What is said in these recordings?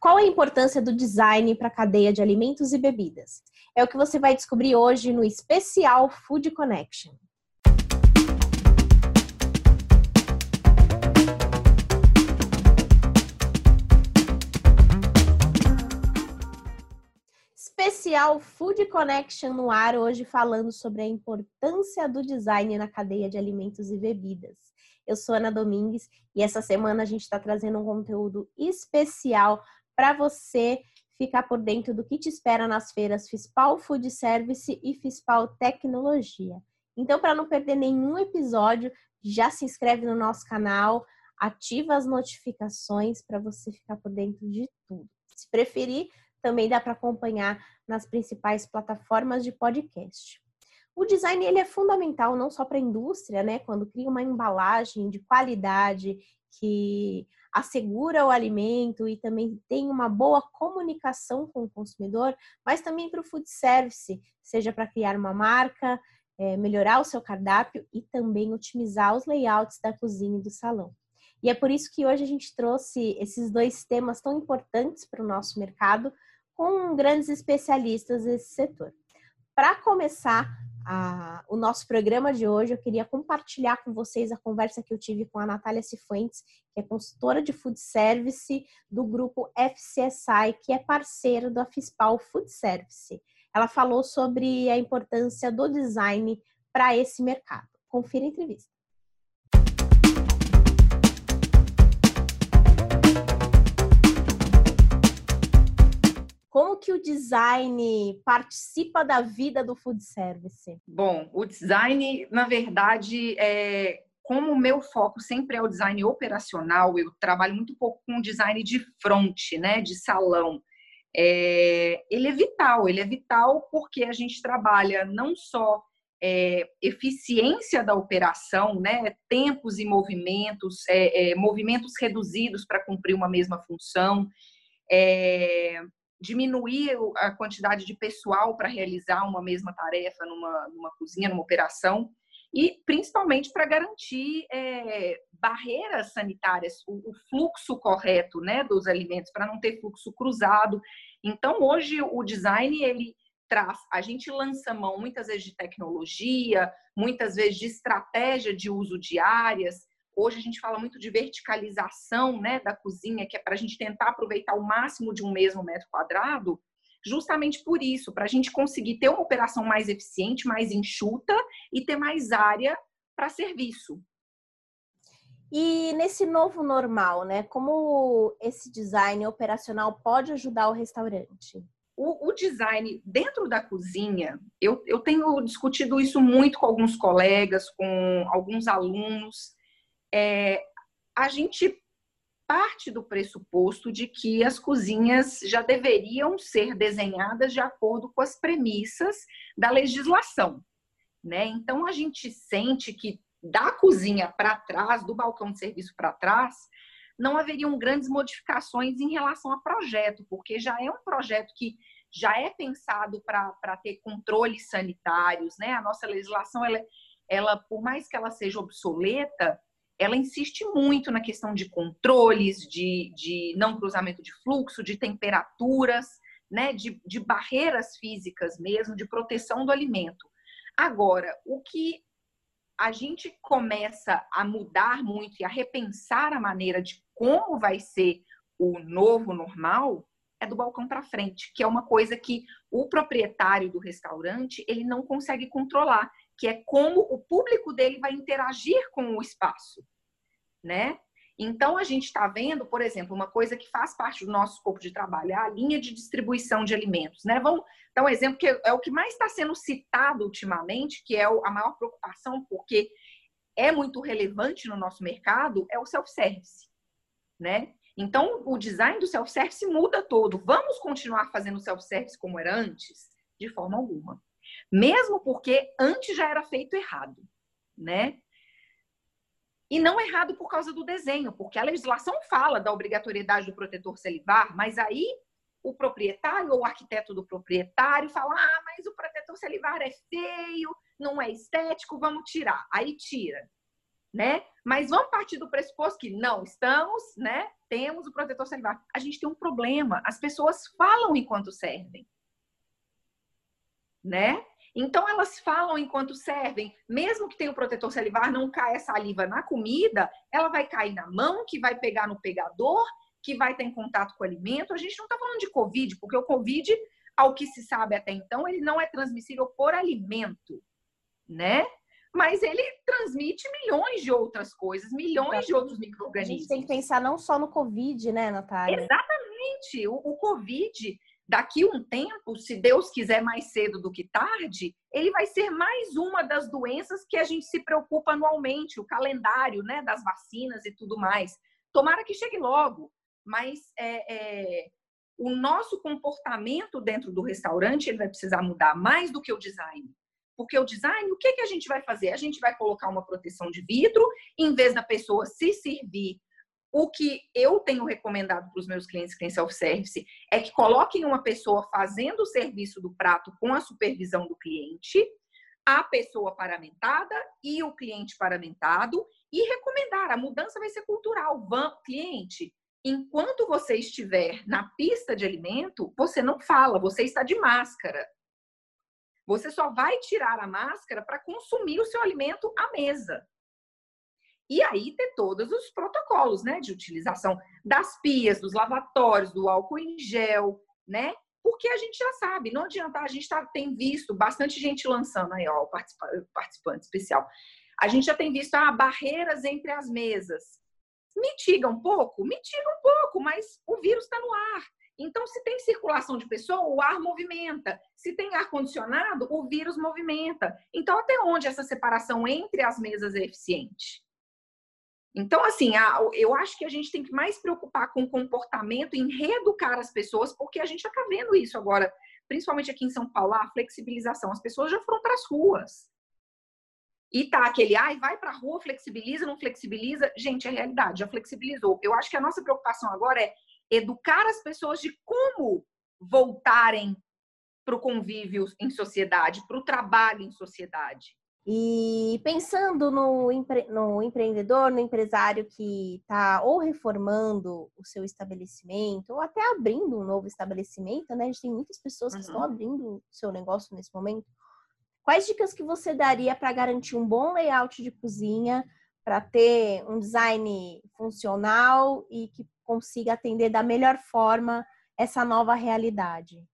Qual a importância do design para a cadeia de alimentos e bebidas? É o que você vai descobrir hoje no especial Food Connection. Especial Food Connection no ar hoje falando sobre a importância do design na cadeia de alimentos e bebidas. Eu sou Ana Domingues e essa semana a gente está trazendo um conteúdo especial para você ficar por dentro do que te espera nas feiras Fispal Food Service e Fispal Tecnologia. Então, para não perder nenhum episódio, já se inscreve no nosso canal, ativa as notificações para você ficar por dentro de tudo. Se preferir, também dá para acompanhar nas principais plataformas de podcast. O design ele é fundamental não só para a indústria, né? Quando cria uma embalagem de qualidade que assegura o alimento e também tem uma boa comunicação com o consumidor, mas também para o food service, seja para criar uma marca, é, melhorar o seu cardápio e também otimizar os layouts da cozinha e do salão. E é por isso que hoje a gente trouxe esses dois temas tão importantes para o nosso mercado com grandes especialistas desse setor. Para começar, a, o nosso programa de hoje, eu queria compartilhar com vocês a conversa que eu tive com a Natália Cifuentes, que é consultora de food service do grupo FCSI, que é parceiro da Fispal Food Service. Ela falou sobre a importância do design para esse mercado. Confira a entrevista. Como que o design participa da vida do food service? Bom, o design, na verdade, é, como o meu foco sempre é o design operacional, eu trabalho muito pouco com design de front, né, de salão. É, ele é vital, ele é vital porque a gente trabalha não só é, eficiência da operação, né, tempos e movimentos, é, é movimentos reduzidos para cumprir uma mesma função, é, diminuir a quantidade de pessoal para realizar uma mesma tarefa numa, numa cozinha, numa operação, e principalmente para garantir é, barreiras sanitárias, o, o, fluxo correto né, dos alimentos, para não ter fluxo cruzado. Então, hoje, o design, ele traz, a gente lança mão muitas vezes de tecnologia, muitas vezes de estratégia de uso de áreas, Hoje a gente fala muito de verticalização né, da cozinha, que é para a gente tentar aproveitar o máximo de um mesmo metro quadrado, justamente por isso, para a gente conseguir ter uma operação mais eficiente, mais enxuta e ter mais área para serviço. E nesse novo normal, né? Como esse design operacional pode ajudar o restaurante? O, o design dentro da cozinha, eu, eu tenho discutido isso muito com alguns colegas, com alguns alunos é, a gente parte do pressuposto de que as cozinhas já deveriam ser desenhadas de acordo com as premissas da legislação, né? Então a gente sente que da cozinha para trás, do balcão de serviço para trás, não haveriam grandes modificações em relação ao projeto, porque já é um projeto que já é pensado para ter controles sanitários, né? A nossa legislação, ela, ela, por mais que ela seja obsoleta, ela insiste muito na questão de controles, de, de não cruzamento de fluxo, de temperaturas, né, de, de barreiras físicas mesmo, de proteção do alimento. Agora, o que a gente começa a mudar muito e a repensar a maneira de como vai ser o novo normal é do balcão para frente, que é uma coisa que o proprietário do restaurante ele não consegue controlar que é como o público dele vai interagir com o espaço, né? Então a gente está vendo, por exemplo, uma coisa que faz parte do nosso escopo de trabalho, é a linha de distribuição de alimentos, né? Vamos dar um exemplo que é o que mais está sendo citado ultimamente, que é a maior preocupação, porque é muito relevante no nosso mercado, é o self-service, né? Então, o design do self-service muda todo. Vamos continuar fazendo self-service como era antes? De forma alguma mesmo porque antes já era feito errado, né? E não errado por causa do desenho, porque a legislação fala da obrigatoriedade do protetor salivar, mas aí o proprietário ou o arquiteto do proprietário fala: ah, mas o protetor salivar é feio, não é estético, vamos tirar. Aí tira, né? Mas vamos partir do pressuposto que não estamos, né? Temos o protetor salivar. A gente tem um problema. As pessoas falam enquanto servem. Né? Então elas falam enquanto servem, mesmo que tenha o protetor salivar, não caia saliva na comida, ela vai cair na mão, que vai pegar no pegador, que vai ter em contato com o alimento. A gente não está falando de Covid, porque o Covid, ao que se sabe até então, ele não é transmissível por alimento, né? Mas ele transmite milhões de outras coisas, milhões de outros micro-organismos. A gente tem que pensar não só no Covid, né, Natália? Exatamente. O, o Covid, daqui um tempo, se Deus quiser mais cedo do que tarde, ele vai ser mais uma das doenças que a gente se preocupa anualmente, o calendário né, das vacinas e tudo mais. Tomara que chegue logo, mas é, é, o nosso comportamento dentro do restaurante ele vai precisar mudar mais do que o design. Porque o design, o que, que a gente vai fazer? A gente vai colocar uma proteção de vidro, em vez da pessoa se servir o que eu tenho recomendado para os meus clientes que têm self-service é que coloquem uma pessoa fazendo o serviço do prato com a supervisão do cliente, a pessoa paramentada e o cliente paramentado, e recomendar. A mudança vai ser cultural. Cliente, enquanto você estiver na pista de alimento, você não fala, você está de máscara. Você só vai tirar a máscara para consumir o seu alimento à mesa. E aí ter todos os protocolos, né, de utilização das pias, dos lavatórios, do álcool em gel, né? Porque a gente já sabe, não adianta, a gente tá, tem visto bastante gente lançando aí, ó, o participante, participante especial. A gente já tem visto ah, barreiras entre as mesas. Mitiga um pouco? Mitiga um pouco, mas o vírus está no ar. Então, se tem circulação de pessoa, o ar movimenta. Se tem ar-condicionado, o vírus movimenta. Então, até onde essa separação entre as mesas é eficiente? Então, assim, eu acho que a gente tem que mais preocupar com o comportamento, em reeducar as pessoas, porque a gente já está vendo isso agora, principalmente aqui em São Paulo, a flexibilização. As pessoas já foram para as ruas. E tá aquele, ai, vai para a rua, flexibiliza, não flexibiliza. Gente, é realidade, já flexibilizou. Eu acho que a nossa preocupação agora é educar as pessoas de como voltarem para o convívio em sociedade, para o trabalho em sociedade. E pensando no, empre... no empreendedor, no empresário que está ou reformando o seu estabelecimento, ou até abrindo um novo estabelecimento, né? A gente tem muitas pessoas que uhum. estão abrindo o seu negócio nesse momento. Quais dicas que você daria para garantir um bom layout de cozinha, para ter um design funcional e que consiga atender da melhor forma essa nova realidade?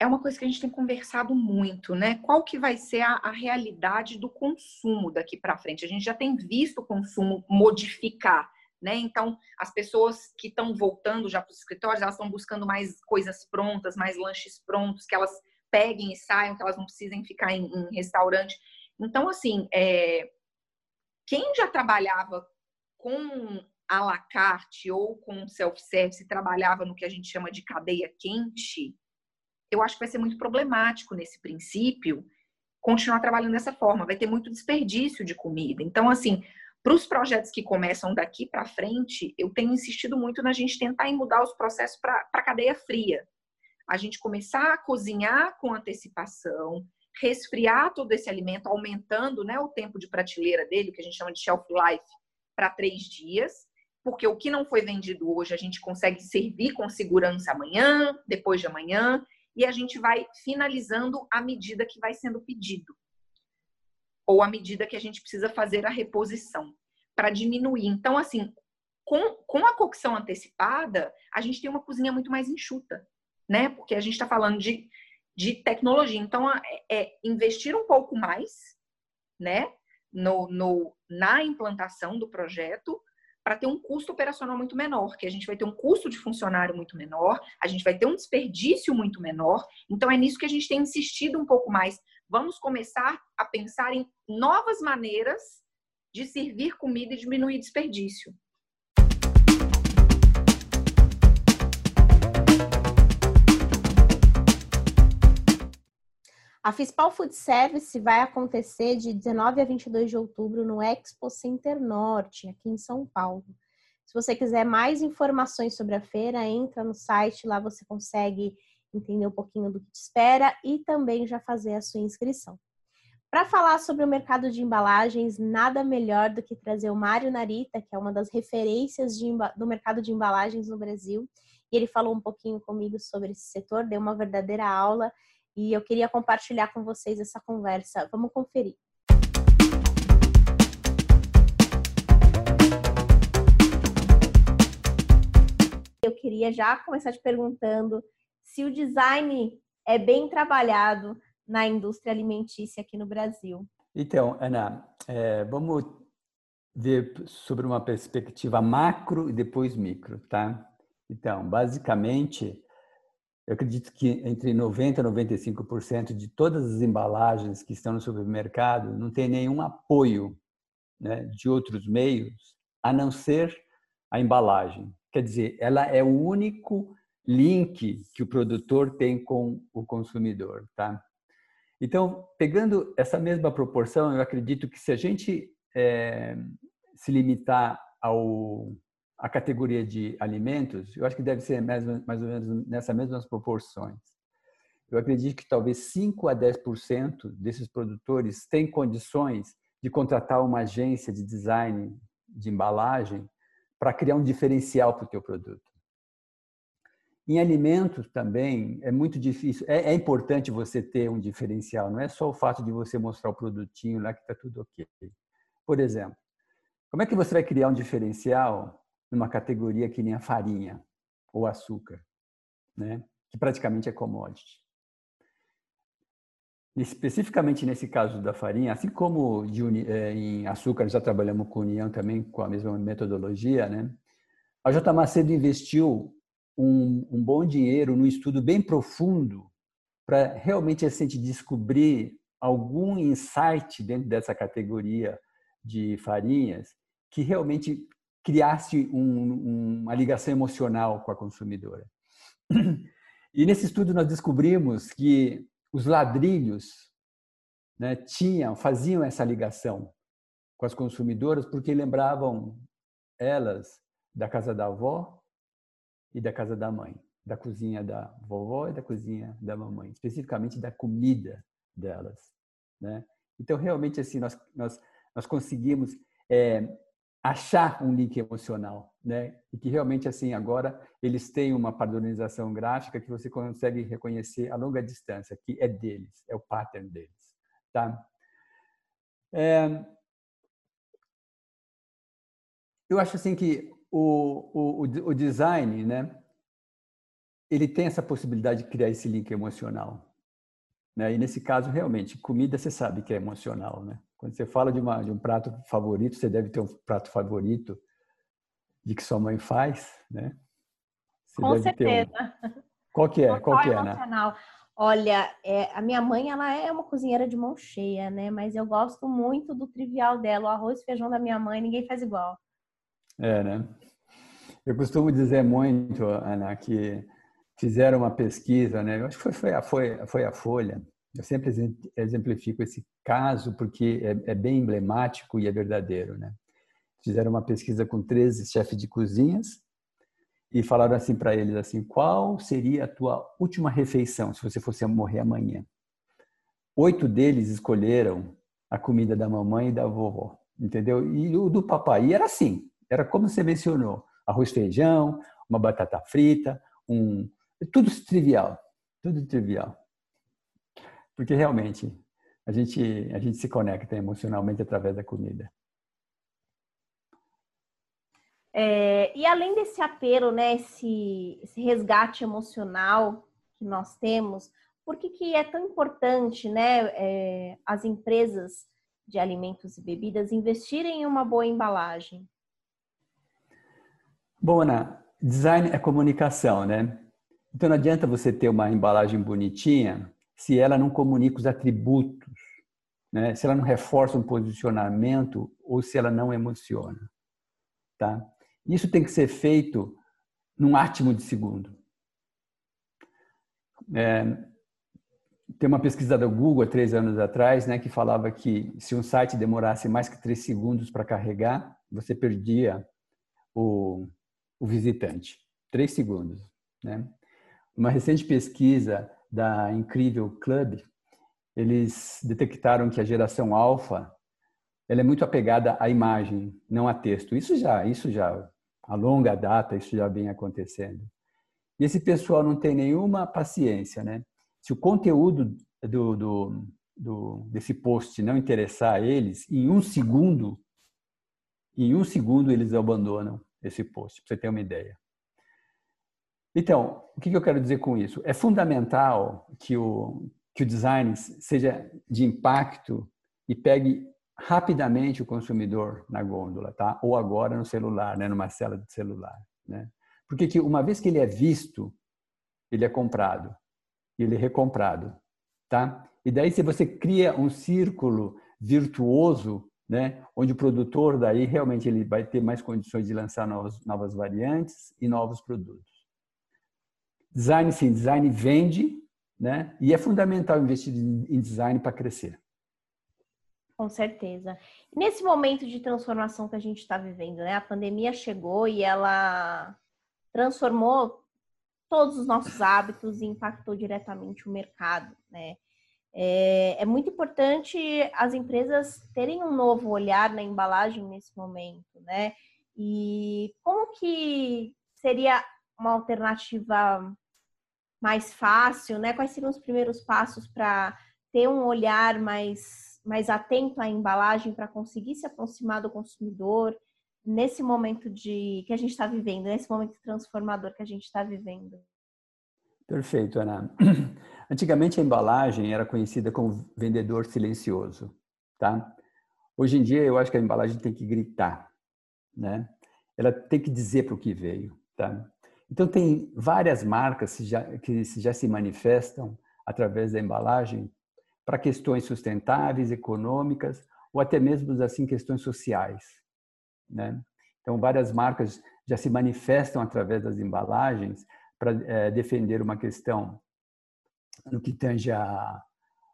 É uma coisa que a gente tem conversado muito, né? Qual que vai ser a, a realidade do consumo daqui para frente? A gente já tem visto o consumo modificar, né? Então, as pessoas que estão voltando já para os escritórios, elas estão buscando mais coisas prontas, mais lanches prontos, que elas peguem e saiam, que elas não precisem ficar em, em restaurante. Então, assim, é... quem já trabalhava com à la carte ou com self-service, trabalhava no que a gente chama de cadeia quente, eu acho que vai ser muito problemático nesse princípio continuar trabalhando dessa forma. Vai ter muito desperdício de comida. Então, assim, para os projetos que começam daqui para frente, eu tenho insistido muito na gente tentar mudar os processos para a cadeia fria. A gente começar a cozinhar com antecipação, resfriar todo esse alimento, aumentando né, o tempo de prateleira dele, que a gente chama de shelf life, para três dias, porque o que não foi vendido hoje a gente consegue servir com segurança amanhã, depois de amanhã, e a gente vai finalizando à medida que vai sendo pedido. Ou à medida que a gente precisa fazer a reposição para diminuir. Então, assim, com, com a cocção antecipada, a gente tem uma cozinha muito mais enxuta, né? Porque a gente está falando de, de tecnologia. Então, é, é investir um pouco mais, né? No, no, na implantação do projeto, para ter um custo operacional muito menor, que a gente vai ter um custo de funcionário muito menor, a gente vai ter um desperdício muito menor. Então é nisso que a gente tem insistido um pouco mais. Vamos começar a pensar em novas maneiras de servir comida e diminuir desperdício. A Fispal Food Service vai acontecer de 19 a 22 de outubro no Expo Center Norte, aqui em São Paulo. Se você quiser mais informações sobre a feira, entra no site, lá você consegue entender um pouquinho do que te espera e também já fazer a sua inscrição. Para falar sobre o mercado de embalagens, nada melhor do que trazer o Mário Narita, que é uma das referências de, do mercado de embalagens no Brasil. E ele falou um pouquinho comigo sobre esse setor, deu uma verdadeira aula e eu queria compartilhar com vocês essa conversa. Vamos conferir. Eu queria já começar te perguntando se o design é bem trabalhado na indústria alimentícia aqui no Brasil. Então, Ana, é, vamos ver sobre uma perspectiva macro e depois micro, tá? Então, basicamente, eu acredito que entre 90% e 95% de todas as embalagens que estão no supermercado não tem nenhum apoio né, de outros meios a não ser a embalagem. Quer dizer, ela é o único link que o produtor tem com o consumidor, tá? Então, pegando essa mesma proporção, eu acredito que se a gente é, se limitar ao a categoria de alimentos, eu acho que deve ser mais, mais ou menos nessas mesmas proporções. Eu acredito que talvez 5 a 10% desses produtores têm condições de contratar uma agência de design de embalagem para criar um diferencial para o teu produto. Em alimentos também é muito difícil. É, é, importante você ter um diferencial. Não é só o fato de você mostrar o produtinho lá que está tudo ok. Por exemplo, como é que você vai criar um diferencial numa categoria que nem a farinha ou açúcar, né? que praticamente é commodity? Especificamente nesse caso da farinha, assim como é, em açúcar já trabalhamos com União também com a mesma metodologia, né? A J. Macedo investiu um, um bom dinheiro num estudo bem profundo para realmente assim, descobrir algum insight dentro dessa categoria de farinhas que realmente criasse um, uma ligação emocional com a consumidora. E nesse estudo nós descobrimos que os ladrilhos né, tinham, faziam essa ligação com as consumidoras porque lembravam elas da casa da avó e da casa da mãe, da cozinha da vovó e da cozinha da mamãe, especificamente da comida delas, né? Então realmente assim nós nós nós conseguimos é, achar um link emocional, né? E que realmente assim agora eles têm uma padronização gráfica que você consegue reconhecer a longa distância, que é deles, é o pattern deles, tá? É, eu acho assim que o, o, o design, né, ele tem essa possibilidade de criar esse link emocional. Né? E nesse caso, realmente, comida você sabe que é emocional. Né? Quando você fala de, uma, de um prato favorito, você deve ter um prato favorito de que sua mãe faz, né? Você Com certeza. Um... Qual que é? Qual que é, né? Olha, é, a minha mãe, ela é uma cozinheira de mão cheia, né? Mas eu gosto muito do trivial dela. O arroz e feijão da minha mãe, ninguém faz igual. É, né? Eu costumo dizer muito, Ana, que fizeram uma pesquisa, né? Eu acho que foi, foi, a, foi, foi a Folha. Eu sempre exemplifico esse caso porque é, é bem emblemático e é verdadeiro, né? Fizeram uma pesquisa com 13 chefes de cozinhas e falaram assim para eles assim: qual seria a tua última refeição se você fosse morrer amanhã? Oito deles escolheram a comida da mamãe e da vovó, entendeu? E o do papai era assim: era como você mencionou: arroz, feijão, uma batata frita, um tudo trivial, tudo trivial. Porque realmente a gente a gente se conecta emocionalmente através da comida. É, e além desse apelo, né, esse, esse resgate emocional que nós temos, por que, que é tão importante, né, é, as empresas de alimentos e bebidas investirem em uma boa embalagem? Bom, Ana, design é comunicação, né? Então não adianta você ter uma embalagem bonitinha se ela não comunica os atributos, né? se ela não reforça um posicionamento ou se ela não emociona. Tá? Isso tem que ser feito num átimo de segundo. É, tem uma pesquisa do Google há três anos atrás né, que falava que se um site demorasse mais que três segundos para carregar, você perdia o, o visitante. Três segundos. Né? Uma recente pesquisa da Incrível Club, eles detectaram que a geração alfa ela é muito apegada à imagem, não a texto. Isso já, isso já a longa data, isso já vem acontecendo. E esse pessoal não tem nenhuma paciência, né? Se o conteúdo do, do, do, desse post não interessar a eles, em um segundo, em um segundo eles abandonam esse post, para você ter uma ideia. Então, o que eu quero dizer com isso? É fundamental que o, que o design seja de impacto e pegue rapidamente o consumidor na gôndola, tá? Ou agora no celular, né? Numa cela de celular, né? Porque que uma vez que ele é visto, ele é comprado, ele é recomprado, tá? E daí se você cria um círculo virtuoso, né, onde o produtor daí realmente ele vai ter mais condições de lançar novas, novas variantes e novos produtos. Design sim, design vende, né? E é fundamental investir em design para crescer. Com certeza. Nesse momento de transformação que a gente está vivendo, né? A pandemia chegou e ela transformou todos os nossos hábitos e impactou diretamente o mercado, né? É, é, muito importante as empresas terem um novo olhar na embalagem nesse momento, né? E como que seria uma alternativa mais fácil, né? Quais seriam os primeiros passos para ter um olhar mais mais atento à embalagem para conseguir se aproximar do consumidor nesse momento de que a gente está vivendo, nesse momento transformador que a gente está vivendo. Perfeito, Ana. Antigamente a embalagem era conhecida como vendedor silencioso, tá? Hoje em dia eu acho que a embalagem tem que gritar, né? Ela tem que dizer para o que veio, tá? Então tem várias marcas que já, se manifestam através da embalagem para questões sustentáveis, econômicas ou até mesmo assim questões sociais, né? Então várias marcas já se manifestam através das embalagens para é, defender uma questão no que tange a,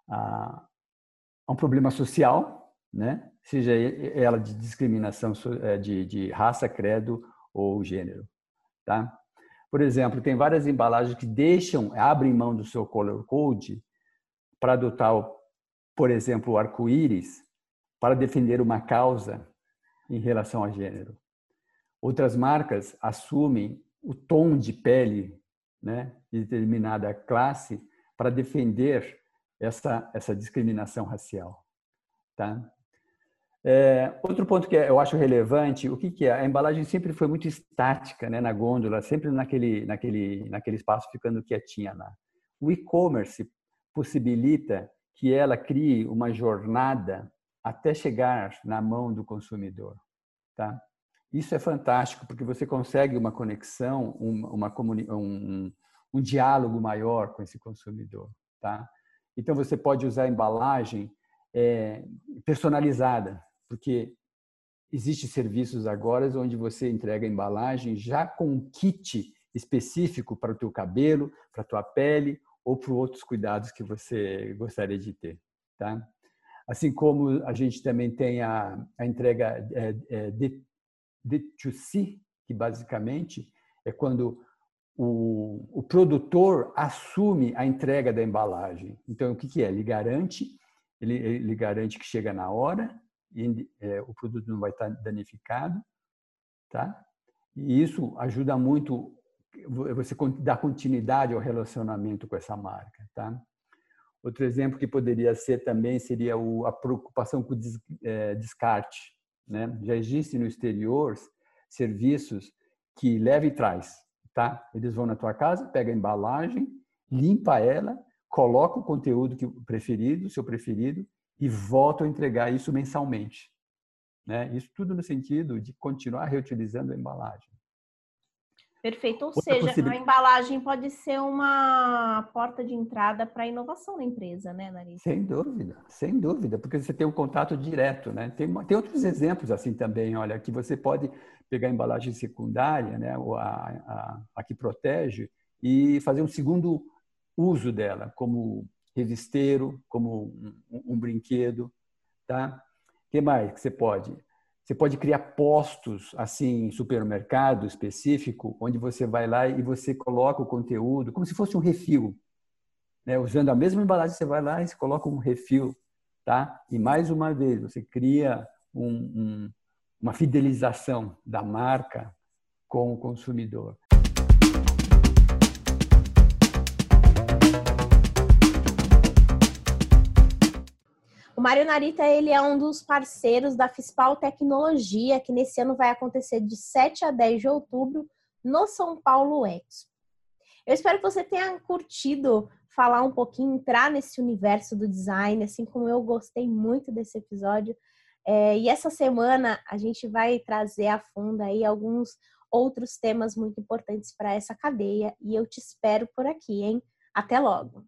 a, a um problema social, né? Seja ela de discriminação é, de, de raça, credo ou gênero, tá? Por exemplo, tem várias embalagens que deixam, abrem mão do seu color code para adotar, por exemplo, o arco-íris para defender uma causa em relação a gênero. Outras marcas assumem o tom de pele né, de determinada classe para defender essa, essa discriminação racial. Tá? É, outro ponto que eu acho relevante, o que, que, é? A embalagem sempre foi muito estática né, na gôndola, sempre naquele, naquele, naquele espaço ficando quietinha lá. O e-commerce possibilita que ela crie uma jornada até chegar na mão do consumidor, tá? Isso é fantástico porque você consegue uma conexão, uma, uma um, um diálogo maior com esse consumidor, tá? Então você pode usar a embalagem é, personalizada, porque existe serviços agora onde você entrega a embalagem já com um kit específico para o teu cabelo, para a tua pele ou para outros cuidados que você gostaria de ter, tá? Assim como a gente também tem a, a entrega é, é, de, de to see, que basicamente é quando o, o, produtor assume a entrega da embalagem. Então, o que, que é? Ele garante, ele, ele, garante que chega na hora e é, o produto não vai estar danificado, tá? E isso ajuda muito você dá continuidade ao relacionamento com essa marca, tá? Outro exemplo que poderia ser também seria a preocupação com o é, descarte, né? Já existe no exterior serviços que leva e traz, tá? Eles vão na tua casa, pega a embalagem, limpa ela, coloca o conteúdo que preferido, seu preferido e volta a entregar isso mensalmente, né? Isso tudo no sentido de continuar reutilizando a embalagem. Perfeito. Ou Outra seja, possibilidade... a embalagem pode ser uma porta de entrada para a inovação da empresa, né, Narissa? Sem dúvida, sem dúvida, porque você tem um contato direto, né? Tem, tem outros exemplos assim também, olha, que você pode pegar a embalagem secundária, né, ou a, a, a que protege, e fazer um segundo uso dela, como revisteiro, como um, um brinquedo, tá? Que mais que você pode? Você pode criar postos assim em supermercado específico, onde você vai lá e você coloca o conteúdo como se fosse um refil. né? usando a mesma embalagem, você vai lá e coloca um refil, tá? E mais uma vez, você cria um, um, uma fidelização da marca com o consumidor. Mário Narita ele é um dos parceiros da Fispal Tecnologia, que nesse ano vai acontecer de 7 a 10 de outubro no São Paulo Expo. Eu espero que você tenha curtido falar um pouquinho, entrar nesse universo do design, assim como eu gostei muito desse episódio. É, e essa semana a gente vai trazer a fundo aí alguns outros temas muito importantes para essa cadeia e eu te espero por aqui, hein? Até logo!